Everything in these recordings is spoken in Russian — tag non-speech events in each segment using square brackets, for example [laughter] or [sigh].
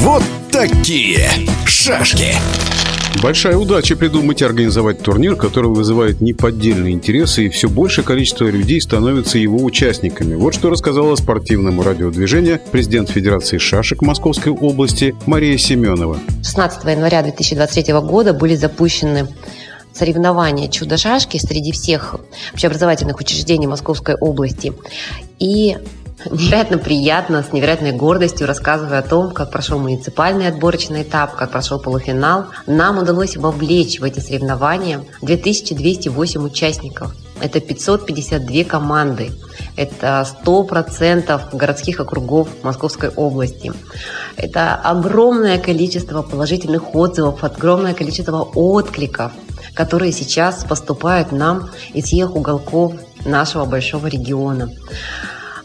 Вот такие шашки. Большая удача придумать и организовать турнир, который вызывает неподдельные интересы, и все большее количество людей становятся его участниками. Вот что рассказала спортивному радиодвижению президент Федерации шашек Московской области Мария Семенова. 16 января 2023 года были запущены соревнования «Чудо-шашки» среди всех общеобразовательных учреждений Московской области. И невероятно приятно, с невероятной гордостью рассказывая о том, как прошел муниципальный отборочный этап, как прошел полуфинал. Нам удалось вовлечь в эти соревнования 2208 участников. Это 552 команды. Это 100% городских округов Московской области. Это огромное количество положительных отзывов, огромное количество откликов, которые сейчас поступают нам из всех уголков нашего большого региона.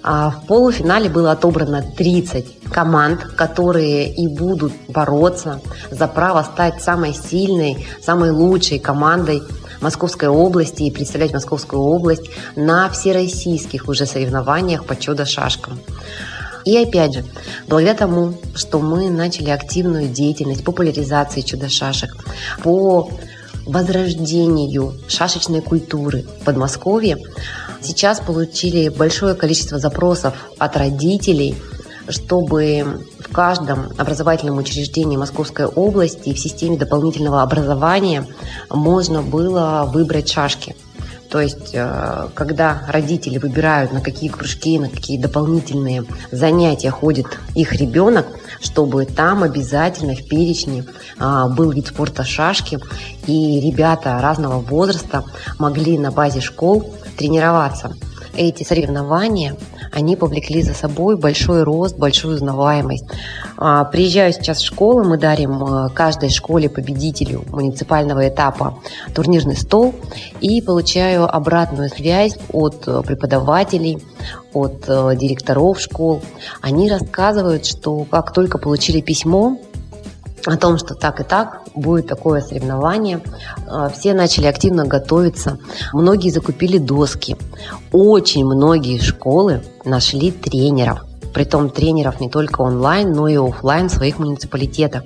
А в полуфинале было отобрано 30 команд, которые и будут бороться за право стать самой сильной, самой лучшей командой Московской области и представлять Московскую область на всероссийских уже соревнованиях по чудо-шашкам. И опять же, благодаря тому, что мы начали активную деятельность популяризации чудо-шашек, по возрождению шашечной культуры в Подмосковье, сейчас получили большое количество запросов от родителей, чтобы в каждом образовательном учреждении Московской области в системе дополнительного образования можно было выбрать шашки. То есть, э, когда родители выбирают, на какие кружки, на какие дополнительные занятия ходит их ребенок, чтобы там обязательно в перечне а, был вид спорта шашки, и ребята разного возраста могли на базе школ тренироваться. Эти соревнования, они повлекли за собой большой рост, большую узнаваемость. А, приезжаю сейчас в школу, мы дарим а, каждой школе победителю муниципального этапа турнирный стол и получаю обратную связь от преподавателей, от директоров школ. Они рассказывают, что как только получили письмо о том, что так и так будет такое соревнование. А, все начали активно готовиться. Многие закупили доски. Очень многие школы нашли тренеров. Притом тренеров не только онлайн, но и офлайн в своих муниципалитетах.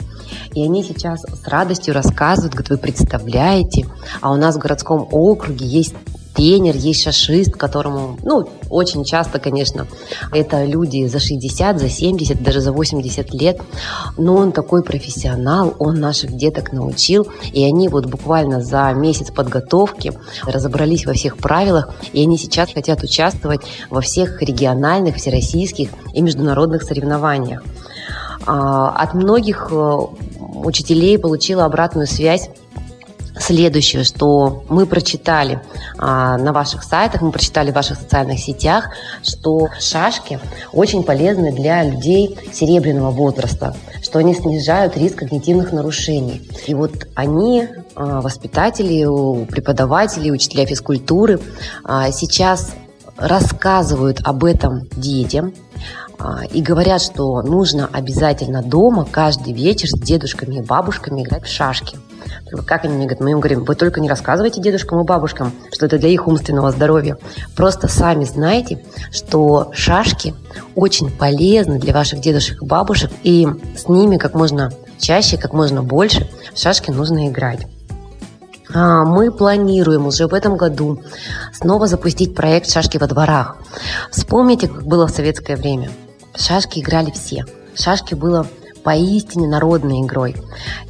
И они сейчас с радостью рассказывают, говорят, вы представляете, а у нас в городском округе есть тренер, есть шашист, которому, ну, очень часто, конечно, это люди за 60, за 70, даже за 80 лет, но он такой профессионал, он наших деток научил, и они вот буквально за месяц подготовки разобрались во всех правилах, и они сейчас хотят участвовать во всех региональных, всероссийских и международных соревнованиях. А, от многих э, учителей получила обратную связь Следующее, что мы прочитали а, на ваших сайтах, мы прочитали в ваших социальных сетях, что шашки очень полезны для людей серебряного возраста, что они снижают риск когнитивных нарушений. И вот они, а, воспитатели, преподаватели, учителя физкультуры, а, сейчас рассказывают об этом детям, а, и говорят, что нужно обязательно дома каждый вечер с дедушками и бабушками играть в шашки. Как они мне говорят? Мы им говорим, вы только не рассказывайте дедушкам и бабушкам, что это для их умственного здоровья. Просто сами знаете, что шашки очень полезны для ваших дедушек и бабушек, и с ними как можно чаще, как можно больше в шашки нужно играть. А, мы планируем уже в этом году снова запустить проект «Шашки во дворах». Вспомните, как было в советское время. шашки играли все. шашки было поистине народной игрой.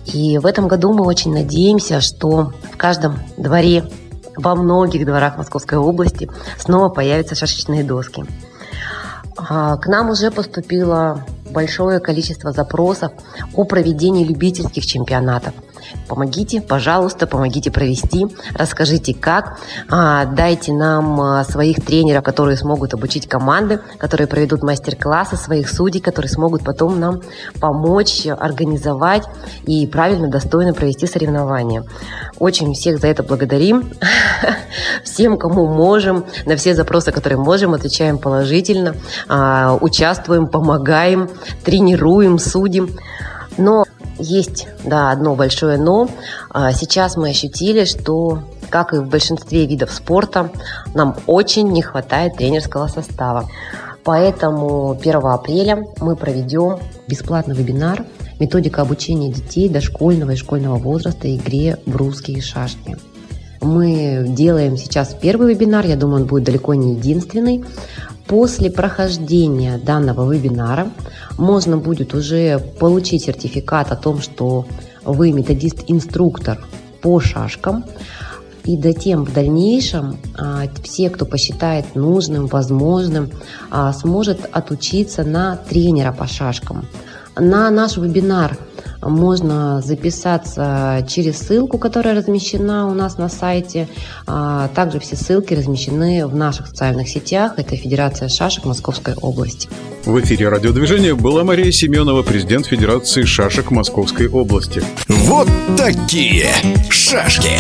И в этом году мы очень надеемся, что в каждом дворе, во многих дворах Московской области снова появятся шашечные доски. А, к нам уже поступило большое количество запросов о проведении любительских чемпионатов – Помогите, пожалуйста, помогите провести, расскажите как, а, дайте нам а, своих тренеров, которые смогут обучить команды, которые проведут мастер-классы, своих судей, которые смогут потом нам помочь организовать и правильно, достойно провести соревнования. Очень всех за это благодарим. [laughs] Всем, кому можем, на все запросы, которые можем, отвечаем положительно, а, участвуем, помогаем, тренируем, судим. Но есть, да, одно большое но. А, сейчас мы ощутили, что, как и в большинстве видов спорта, нам очень не хватает тренерского состава. Поэтому 1 апреля мы проведем бесплатный вебинар «Методика обучения детей дошкольного и школьного возраста игре в русские шашки». Мы делаем сейчас первый вебинар, я думаю, он будет далеко не единственный. После прохождения данного вебинара можно будет уже получить сертификат о том, что вы методист-инструктор по шашкам. И затем в дальнейшем а, все, кто посчитает нужным, возможным, а, сможет отучиться на тренера по шашкам. На наш вебинар можно записаться через ссылку, которая размещена у нас на сайте. А, также все ссылки размещены в наших социальных сетях. Это Федерация шашек Московской области. В эфире радиодвижения была Мария Семенова, президент Федерации шашек Московской области. Вот такие шашки.